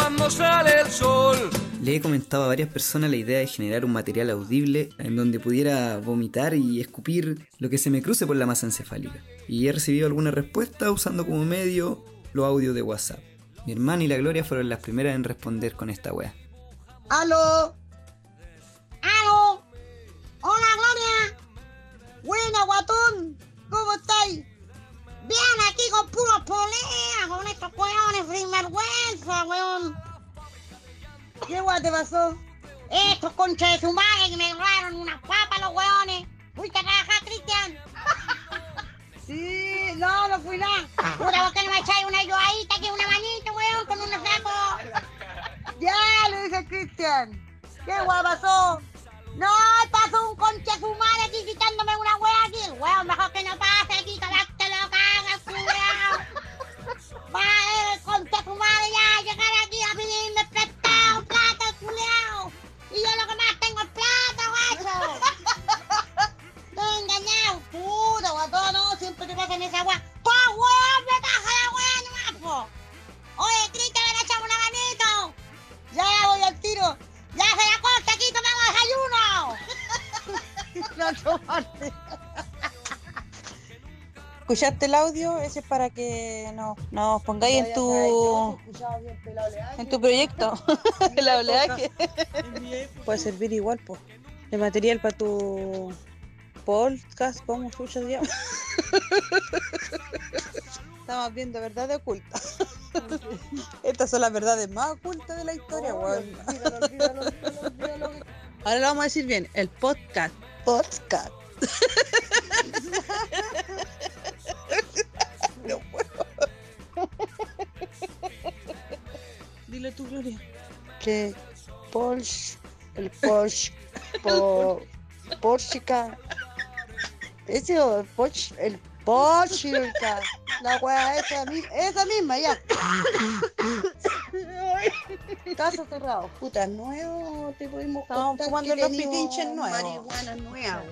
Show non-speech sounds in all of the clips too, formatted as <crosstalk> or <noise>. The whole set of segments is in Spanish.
cuando sale el sol. Le he comentado a varias personas la idea de generar un material audible en donde pudiera vomitar y escupir lo que se me cruce por la masa encefálica. Y he recibido alguna respuesta usando como medio los audios de WhatsApp. Mi hermana y la Gloria fueron las primeras en responder con esta wea. ¡Aló! ¡Aló! ¡Hola, Gloria! ¡Buena, guatón! ¿Cómo estáis? Bien, aquí con puros poleas, con estos weones sin vergüenza, weón. ¿Qué weón te pasó? Estos conchas de su madre que me robaron unas papas los weones. ¿Fuiste a trabajar, Cristian? <laughs> Sí, no, no fui nada. Puta, ¿por qué no me echáis una ayudadita aquí, una manita, weón, con unos sacos? Ya, le dije a Cristian. ¿Qué weón pasó? No, pasó un concha su madre aquí quitándome una wea aquí. Weón, mejor que no pase aquí, que cagas, el concha su madre ya, llegar aquí a pedirme prestado plata, culiao. Y yo lo que más tengo es plata, guacho. <laughs> Estoy engañado, puta, guatón, no, siempre te pasan esa. ¡Pa, weón, me baja la wea nomás, po! Oye, Cristian, a echar una manito. Ya voy al tiro. ¡Ya se la corta aquí, tomamos desayuno! <laughs> no tomarte. ¿Escuchaste el audio? Ese es para que nos, nos pongáis en tu en tu proyecto. <laughs> el <laughs> oleaje. Puede servir igual, pues. De material para tu podcast, ¿cómo escuchas <laughs> ya? Estamos viendo verdades ocultas. Estas son las verdades más ocultas de la historia, weón. Ahora lo vamos a decir bien, el podcast. Podcast. Dile tú, Gloria. Que Porsche, el Porsche, <laughs> po, Porsche, ese o el Porsche, el Porsche, la wea esa, esa misma, ya. Caso cerrado. Puta, nuevo, te pudimos contar fumando los pitinches nuevos. Marihuana nueva.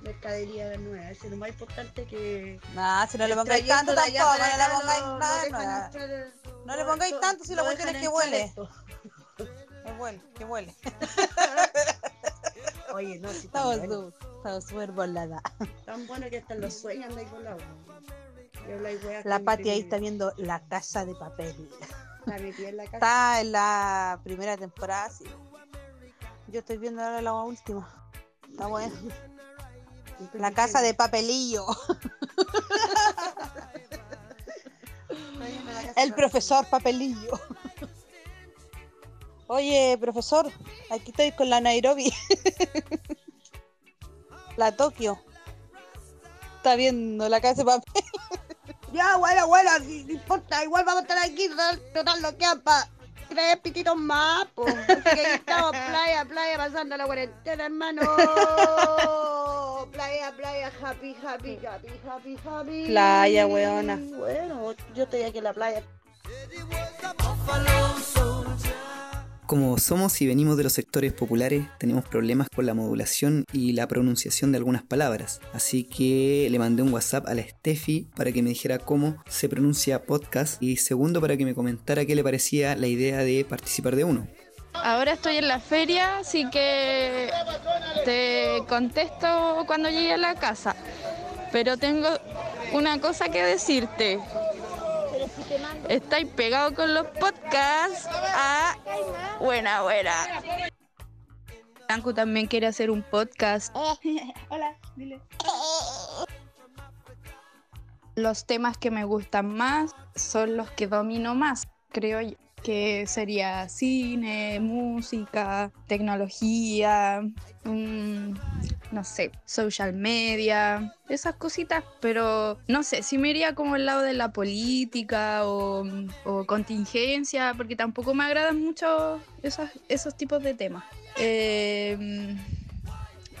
Mercadería nueva, eso es lo más importante que... Nah, si no le pongáis tanto tampoco, no le pongáis. No le pongáis tanto si la cuestión es que huele. Que huele, que <laughs> huele. Oye, no, si Estamos bueno, súper volada. tan bueno que hasta los sueños andáis con la Pati ahí está viendo La Casa de Papel. Está metida en la <laughs> casa. Está en la primera temporada, sí. Yo estoy viendo ahora la última. Está bueno. La Casa de Papelillo. <laughs> El profesor Papelillo. <laughs> Oye, profesor, aquí estoy con la Nairobi. <laughs> La Tokio. Está viendo la casa de papel. <laughs> Ya, bueno, bueno, si no importa, igual vamos a estar aquí, total, lo quedan para tres pititos más, pues. Que estamos, playa, playa, pasando la cuarentena, hermano. Playa, playa, happy, happy, happy, happy, happy. Playa, weona. Bueno, yo estoy aquí en la playa. Como somos y venimos de los sectores populares, tenemos problemas con la modulación y la pronunciación de algunas palabras. Así que le mandé un WhatsApp a la Steffi para que me dijera cómo se pronuncia podcast y segundo para que me comentara qué le parecía la idea de participar de uno. Ahora estoy en la feria, así que te contesto cuando llegue a la casa. Pero tengo una cosa que decirte. Estáis pegados con los podcasts. Ah, buena, buena. Blanco también quiere hacer un podcast. <laughs> Hola, dile. Los temas que me gustan más son los que domino más, creo yo. Que sería cine, música, tecnología, no sé, social media, esas cositas. Pero no sé, si me iría como al lado de la política o, contingencia, porque tampoco me agradan mucho esos, esos tipos de temas. Eh,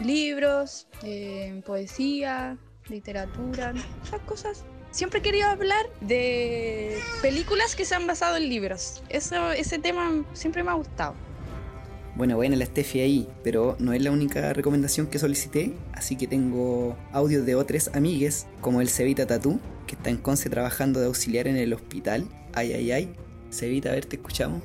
libros, eh, poesía, literatura, esas cosas. Siempre he querido hablar de películas que se han basado en libros. Eso, ese tema siempre me ha gustado. Bueno, bueno, la Steffi ahí, pero no es la única recomendación que solicité, así que tengo audios de otras amigues, como el Cevita Tatú, que está en Conce trabajando de auxiliar en el hospital, ay ay ay, Cevita, a ver, te escuchamos.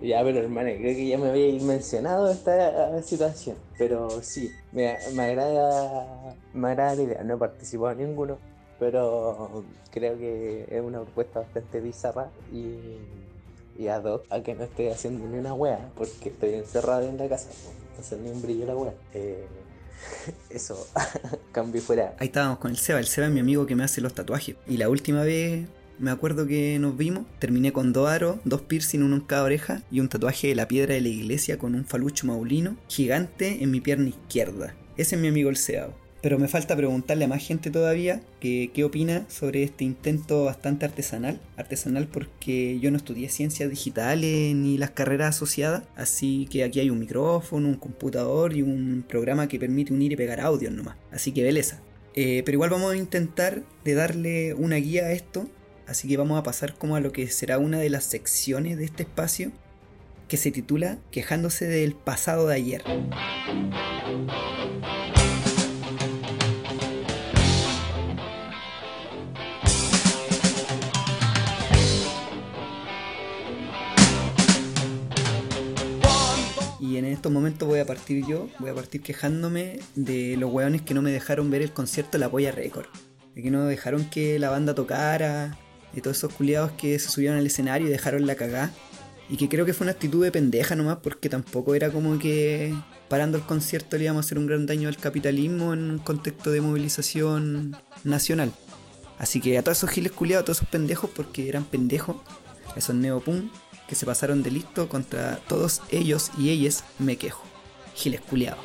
Ya, pero hermano, creo que ya me había mencionado esta situación. Pero sí, me, me agrada me agrada la idea. No he participado en ninguno, pero creo que es una propuesta bastante bizarra y, y ad a que no estoy haciendo ni una wea, porque estoy encerrado en la casa. Entonces ni un brillo la wea. Eh, <laughs> eso, <laughs> cambio fuera. Ahí estábamos con el Seba. El Seba es mi amigo que me hace los tatuajes. Y la última vez me acuerdo que nos vimos, terminé con dos aros, dos piercing, uno en cada oreja y un tatuaje de la piedra de la iglesia con un falucho maulino gigante en mi pierna izquierda. Ese es mi amigo el Seao. Pero me falta preguntarle a más gente todavía que, qué opina sobre este intento bastante artesanal. Artesanal porque yo no estudié ciencias digitales ni las carreras asociadas. Así que aquí hay un micrófono, un computador y un programa que permite unir y pegar audios nomás. Así que belleza. Eh, pero igual vamos a intentar de darle una guía a esto Así que vamos a pasar como a lo que será una de las secciones de este espacio que se titula Quejándose del pasado de ayer. Y en estos momentos voy a partir yo, voy a partir quejándome de los hueones que no me dejaron ver el concierto La Polla Record. De que no dejaron que la banda tocara, de todos esos culiados que se subieron al escenario y dejaron la cagá. Y que creo que fue una actitud de pendeja nomás, porque tampoco era como que parando el concierto le íbamos a hacer un gran daño al capitalismo en un contexto de movilización nacional. Así que a todos esos giles culiados, a todos esos pendejos, porque eran pendejos, esos neopunk que se pasaron de listo contra todos ellos y ellas, me quejo. Giles culiados.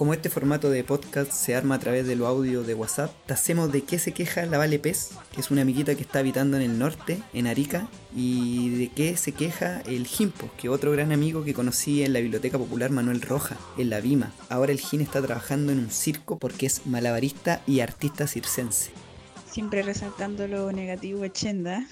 Como este formato de podcast se arma a través de lo audio de WhatsApp, te hacemos de qué se queja la Vale Pez, que es una amiguita que está habitando en el norte, en Arica, y de qué se queja el Jimpo, que otro gran amigo que conocí en la Biblioteca Popular Manuel Roja, en la Vima. Ahora el Jin está trabajando en un circo porque es malabarista y artista circense. Siempre resaltando lo negativo de Chenda.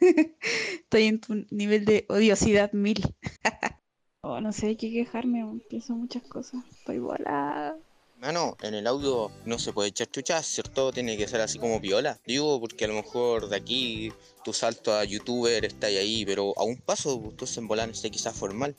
<laughs> Estoy en tu nivel de odiosidad mil. <laughs> Oh, no sé, hay que quejarme, pienso muchas cosas. Estoy volada. Mano, en el audio no se puede echar chuchas, ¿cierto? Tiene que ser así como viola. Digo, porque a lo mejor de aquí tu salto a youtuber está ahí, pero a un paso tú en volar este quizás formal.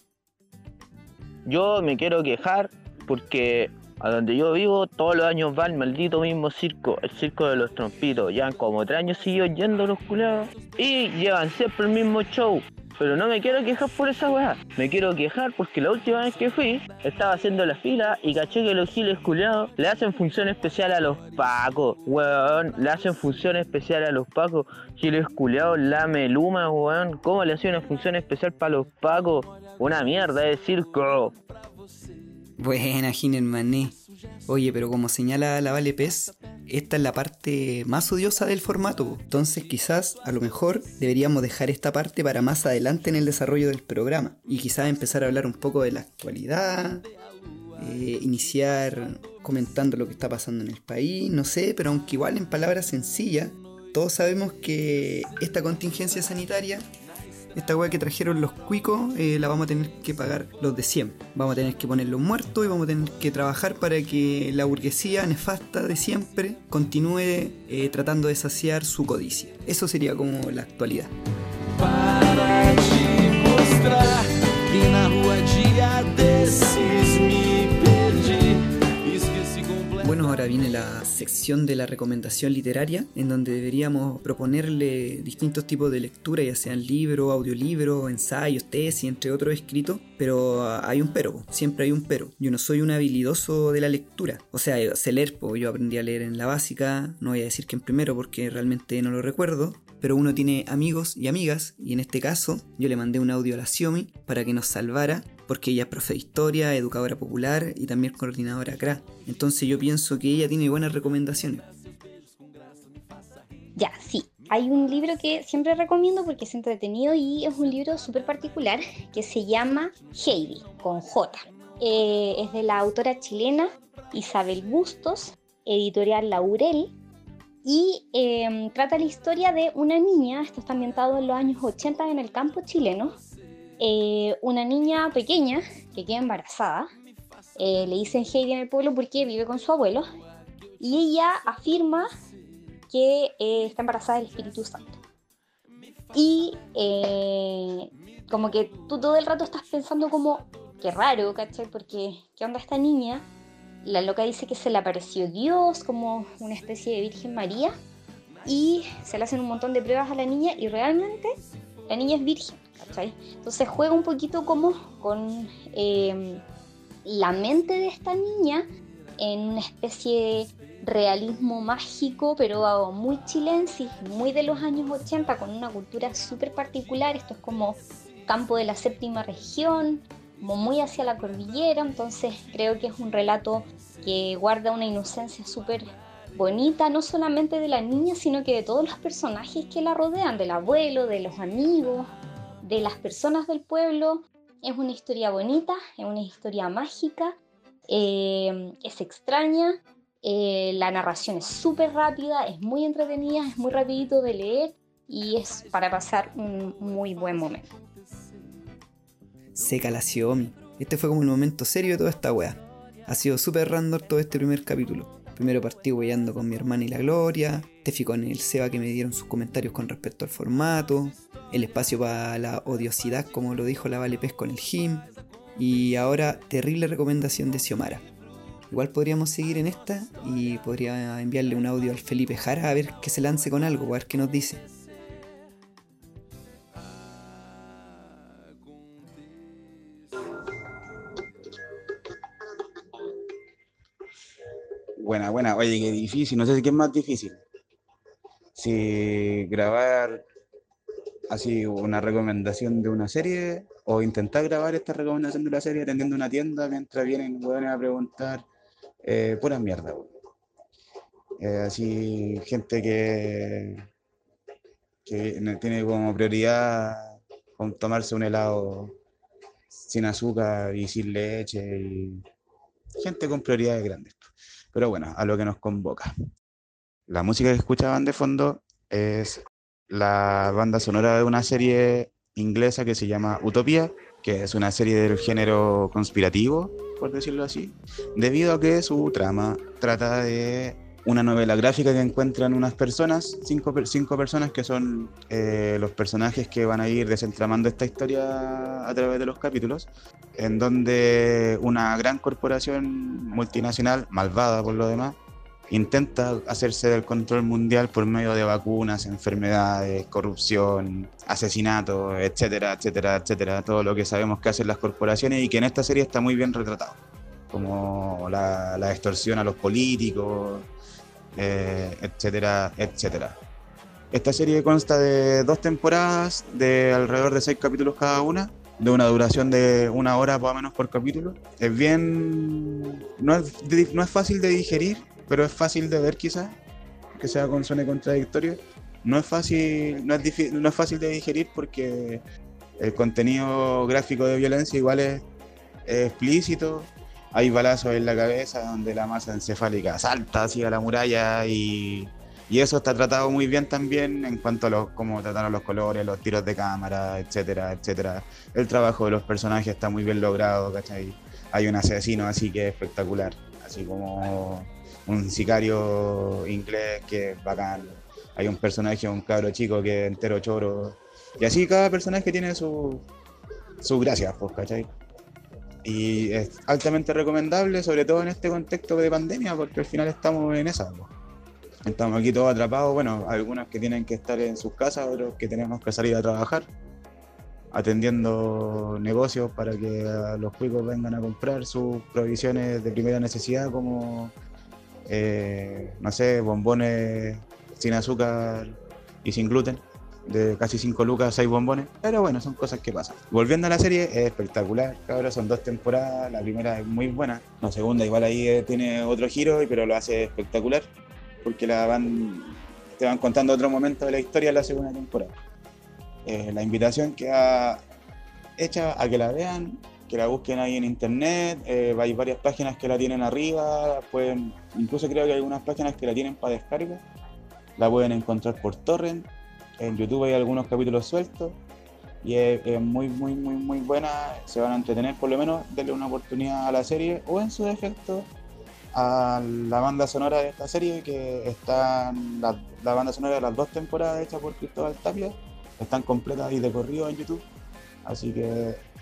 Yo me quiero quejar porque a donde yo vivo todos los años va el maldito mismo circo, el circo de los trompitos. Ya como tres años sigo yendo los culeados y llevan siempre el mismo show. Pero no me quiero quejar por esa weá. Me quiero quejar porque la última vez que fui, estaba haciendo la fila y caché que los giles culiados le hacen función especial a los pacos. Weón, le hacen función especial a los pacos. Giles culiados, la meluma, weón. ¿Cómo le hacen una función especial para los pacos? Una mierda de circo. Buena, Ginen Mané. Oye, pero como señala la Vale Pez, esta es la parte más odiosa del formato. Entonces quizás a lo mejor deberíamos dejar esta parte para más adelante en el desarrollo del programa. Y quizás empezar a hablar un poco de la actualidad, eh, iniciar comentando lo que está pasando en el país, no sé, pero aunque igual en palabras sencillas, todos sabemos que esta contingencia sanitaria esta weá que trajeron los cuicos eh, la vamos a tener que pagar los de siempre. Vamos a tener que ponerlos muertos y vamos a tener que trabajar para que la burguesía nefasta de siempre continúe eh, tratando de saciar su codicia. Eso sería como la actualidad. Viene la sección de la recomendación literaria, en donde deberíamos proponerle distintos tipos de lectura, ya sean libros, audiolibros, ensayos, tesis, entre otros escritos, pero hay un pero, siempre hay un pero. Yo no soy un habilidoso de la lectura, o sea, sé leer, pues yo aprendí a leer en la básica, no voy a decir que en primero porque realmente no lo recuerdo, pero uno tiene amigos y amigas, y en este caso yo le mandé un audio a la Xiomi para que nos salvara porque ella es profe de historia, educadora popular y también coordinadora CRA. Entonces yo pienso que ella tiene buenas recomendaciones. Ya, sí. Hay un libro que siempre recomiendo porque es entretenido y es un libro súper particular que se llama Heidi, con J. Eh, es de la autora chilena Isabel Bustos, editorial Laurel, y em, trata la historia de una niña, esto está ambientado en los años 80 en el campo chileno, eh, una niña pequeña que queda embarazada. Eh, le dicen Heidi en el pueblo porque vive con su abuelo. y ella afirma que eh, está embarazada del Espíritu Santo. Y como que tú todo el rato estás pensando como, qué raro, ¿cachai? Porque, ¿qué onda esta niña? La loca dice que se le apareció Dios como una especie de Virgen María y se le hacen un montón de pruebas a la niña y realmente la niña es virgen, Entonces juega un poquito como con eh, la mente de esta niña en una especie de realismo mágico, pero muy chilensis, muy de los años 80, con una cultura súper particular. Esto es como campo de la séptima región, como muy hacia la cordillera, entonces creo que es un relato que guarda una inocencia súper bonita, no solamente de la niña, sino que de todos los personajes que la rodean, del abuelo, de los amigos, de las personas del pueblo. Es una historia bonita, es una historia mágica, eh, es extraña, eh, la narración es súper rápida, es muy entretenida, es muy rapidito de leer y es para pasar un muy buen momento. Seca la Xiaomi. Este fue como el momento serio de toda esta wea. Ha sido súper random todo este primer capítulo. Primero partí weyando con mi hermana y la Gloria, Tefi con el Seba que me dieron sus comentarios con respecto al formato, el espacio para la odiosidad como lo dijo la Vale con el Jim, y ahora terrible recomendación de Xiomara. Igual podríamos seguir en esta y podría enviarle un audio al Felipe Jara a ver que se lance con algo, a ver qué nos dice. Buena, buena. Oye, qué difícil. No sé si es más difícil. Si grabar así una recomendación de una serie o intentar grabar esta recomendación de una serie atendiendo una tienda mientras vienen a preguntar eh, pura mierda. Eh, así, gente que, que tiene como prioridad con tomarse un helado sin azúcar y sin leche y gente con prioridades grandes. Pero bueno, a lo que nos convoca. La música que escuchaban de fondo es la banda sonora de una serie inglesa que se llama Utopía, que es una serie del género conspirativo, por decirlo así, debido a que su trama trata de una novela gráfica que encuentran unas personas, cinco, cinco personas que son eh, los personajes que van a ir desentramando esta historia a través de los capítulos, en donde una gran corporación multinacional, malvada por lo demás, intenta hacerse del control mundial por medio de vacunas, enfermedades, corrupción, asesinatos, etcétera, etcétera, etcétera, todo lo que sabemos que hacen las corporaciones y que en esta serie está muy bien retratado, como la, extorsión a los políticos, eh, etcétera, etcétera. Esta serie consta de dos temporadas de alrededor de seis capítulos cada una, de una duración de una hora más o menos por capítulo. Es bien... no es, no es fácil de digerir, pero es fácil de ver quizás, que sea con suene contradictorio. No es fácil, no es, no es fácil de digerir porque el contenido gráfico de violencia igual es, explícito. Hay balazos en la cabeza donde la masa encefálica salta hacia la muralla y, y eso está tratado muy bien también en cuanto a los, cómo trataron los colores, los tiros de cámara, etcétera, etcétera. El trabajo de los personajes está muy bien logrado, ¿cachai? Hay un asesino así que es espectacular, así como un sicario inglés que es bacán. Hay un personaje, un cabro chico que es entero choro. Y así cada personaje tiene su, su gracia, pues, ¿cachai? Y es altamente recomendable, sobre todo en este contexto de pandemia, porque al final estamos en esa. Pues. Estamos aquí todos atrapados, bueno, algunos que tienen que estar en sus casas, otros que tenemos que salir a trabajar, atendiendo negocios para que los cuicos vengan a comprar sus provisiones de primera necesidad como eh, no sé, bombones sin azúcar y sin gluten, de casi 5 lucas, 6 bombones, pero bueno, son cosas que pasan. Volviendo a la serie, es espectacular, ahora son dos temporadas, la primera es muy buena, la segunda igual ahí eh, tiene otro giro, pero lo hace espectacular, porque la van, te van contando otro momento de la historia de la segunda temporada. Eh, la invitación queda hecha a que la vean, que la busquen ahí en internet, eh, hay varias páginas que la tienen arriba, pueden, incluso creo que hay algunas páginas que la tienen para descarga, la pueden encontrar por torrent, en YouTube hay algunos capítulos sueltos y es, muy, muy, muy, muy buena, se van a entretener por lo menos, denle una oportunidad a la serie o en su defecto a la banda sonora de esta serie, que está la, la banda sonora de las dos temporadas hecha por Cristóbal Tapia, están completas y de corrido en YouTube, así que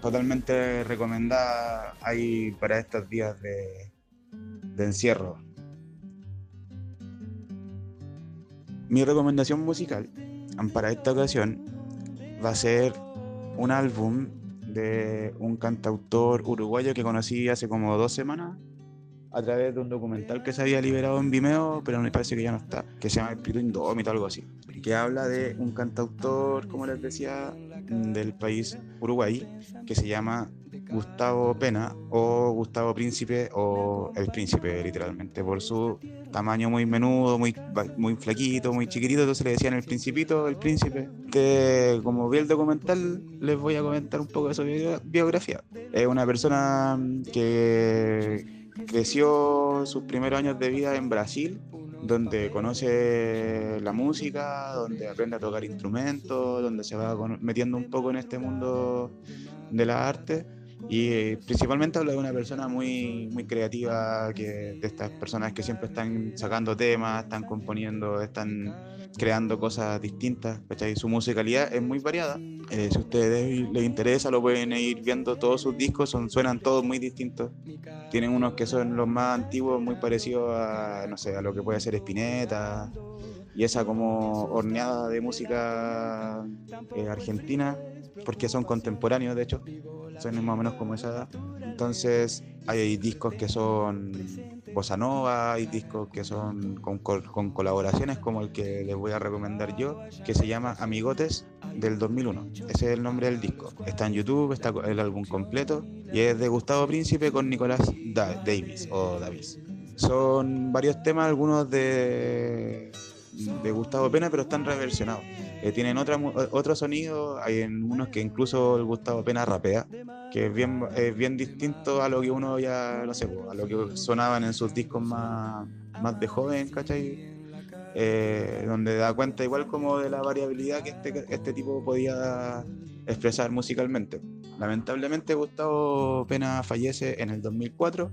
totalmente recomendada ahí para estos días de, encierro. Mi recomendación musical para esta ocasión va a ser un álbum de un cantautor uruguayo que conocí hace como dos semanas a través de un documental que se había liberado en Vimeo, pero me parece que ya no está, que se llama Espíritu Indómito o algo así, que habla de un cantautor, como les decía, del país Uruguay, que se llama Gustavo Pena o Gustavo Príncipe o El Príncipe, literalmente, por su tamaño muy menudo, muy, muy flaquito, muy chiquitito, entonces le decían el Principito, el Príncipe. Como vi el documental, les voy a comentar un poco de su biografía. Es una persona que creció sus primeros años de vida en Brasil, donde conoce la música, donde aprende a tocar instrumentos, donde se va metiendo un poco en este mundo de la arte y principalmente habla de una persona muy, muy creativa, que, de estas personas que siempre están sacando temas, están componiendo, están creando cosas distintas. ¿cachai? Su musicalidad es muy variada. Eh, si a ustedes les interesa, lo pueden ir viendo. Todos sus discos son, suenan todos muy distintos. Tienen unos que son los más antiguos, muy parecidos a, no sé, a lo que puede ser Spinetta y esa como horneada de música eh, argentina, porque son contemporáneos de hecho, son más o menos como esa edad. Entonces hay discos que son bossa nova, hay discos que son con, colaboraciones como el que les voy a recomendar yo, que se llama Amigotes del 2001. Ese es el nombre del disco. Está en YouTube, está el álbum completo y es de Gustavo Príncipe con Nicolás Davis o Davis. Son varios temas, algunos de de Gustavo Pena, pero están reversionados. Eh, tienen otra, otro sonido, hay en unos que incluso el Gustavo Pena rapea, que es bien, bien distinto a lo que uno ya, no sé, a lo que sonaban en sus discos más, más de joven, ¿cachai? Eh, donde da cuenta igual como de la variabilidad que este, este tipo podía expresar musicalmente. Lamentablemente Gustavo Pena fallece en el 2004,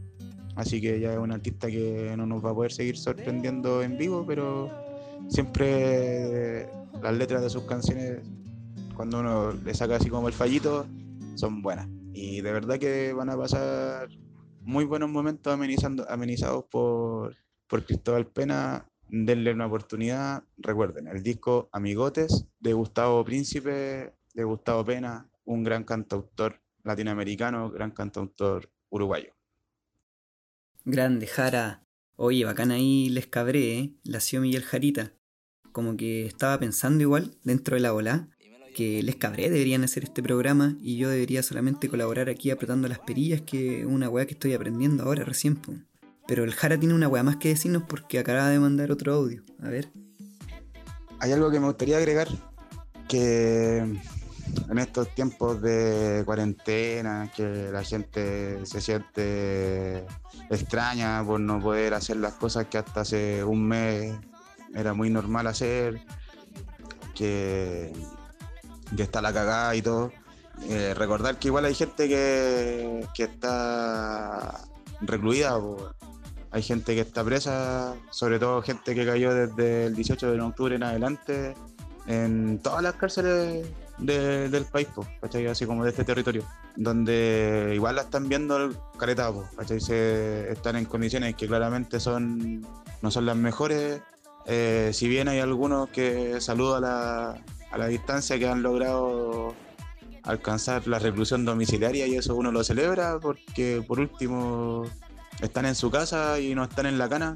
así que ya es un artista que no nos va a poder seguir sorprendiendo en vivo, pero siempre las letras de sus canciones, cuando uno le saca así como el fallito, son buenas. Y de verdad que van a pasar muy buenos momentos amenizando, amenizados por, por Cristóbal Pena. Denle una oportunidad. Recuerden, el disco Amigotes de Gustavo Príncipe, de Gustavo Pena, un gran cantautor latinoamericano, gran cantautor uruguayo. Grande, Jara. Oye, bacán ahí les cabré, ¿eh? La ció Miguel Jarita. Como que estaba pensando igual, dentro de la ola, que les cabré deberían hacer este programa y yo debería solamente colaborar aquí apretando las perillas, que es una weá que estoy aprendiendo ahora recién. Pero el Jara tiene una weá más que decirnos porque acaba de mandar otro audio. A ver. Hay algo que me gustaría agregar, que en estos tiempos de cuarentena, que la gente se siente extraña por no poder hacer las cosas que hasta hace un mes era muy normal hacer, que, que está la cagada y todo. Eh, recordar que igual hay gente que, que está recluida, hay gente que está presa, sobre todo gente que cayó desde el 18 de octubre en adelante, en todas las cárceles del país, Así como de este territorio, donde igual la están viendo el careta, Se, están en condiciones que claramente son no son las mejores. Eh, si bien hay algunos que saludo a la, a la distancia que han logrado alcanzar la reclusión domiciliaria y eso uno lo celebra porque por último están en su casa y no están en la cana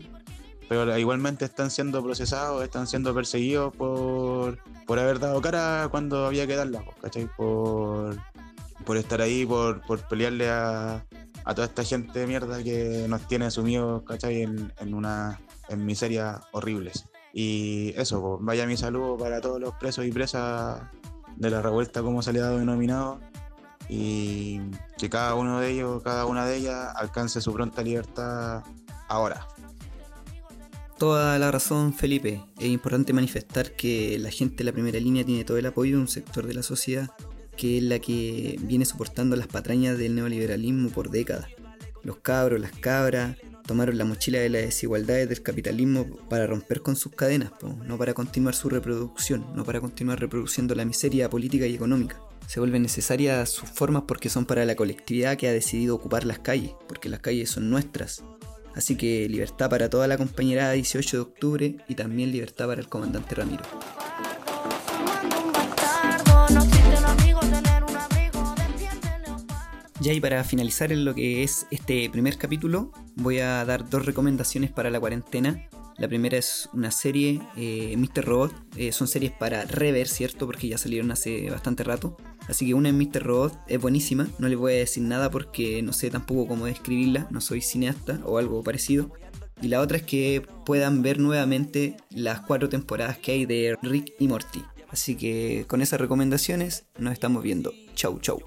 pero igualmente están siendo procesados, están siendo perseguidos por, por haber dado cara cuando había que darla, ¿cachai? Por, por estar ahí, por, por pelearle a, a, toda esta gente de mierda que nos tiene sumidos, ¿cachai? En, en una en miserias horribles. Y eso, pues, vaya mi saludo para todos los presos y presas de la revuelta, como se le ha denominado, y que cada uno de ellos, cada una de ellas alcance su pronta libertad ahora. Toda la razón, Felipe. Es importante manifestar que la gente de la primera línea tiene todo el apoyo de un sector de la sociedad que es la que viene soportando las patrañas del neoliberalismo por décadas. Los cabros, las cabras, tomaron la mochila de las desigualdades del capitalismo para romper con sus cadenas, no para continuar su reproducción, no para continuar reproduciendo la miseria política y económica. Se vuelven necesarias sus formas porque son para la colectividad que ha decidido ocupar las calles, porque las calles son nuestras. Así que libertad para toda la compañera 18 de octubre y también libertad para el comandante Ramiro. Ya y para finalizar en lo que es este primer capítulo, voy a dar dos recomendaciones para la cuarentena. La primera es una serie, eh, Mr. Robot. Eh, son series para rever, ¿cierto? Porque ya salieron hace bastante rato. Así que una es Mr. Robot, es buenísima. No les voy a decir nada porque no sé tampoco cómo describirla. No soy cineasta o algo parecido. Y la otra es que puedan ver nuevamente las cuatro temporadas que hay de Rick y Morty. Así que con esas recomendaciones nos estamos viendo. Chau, chau.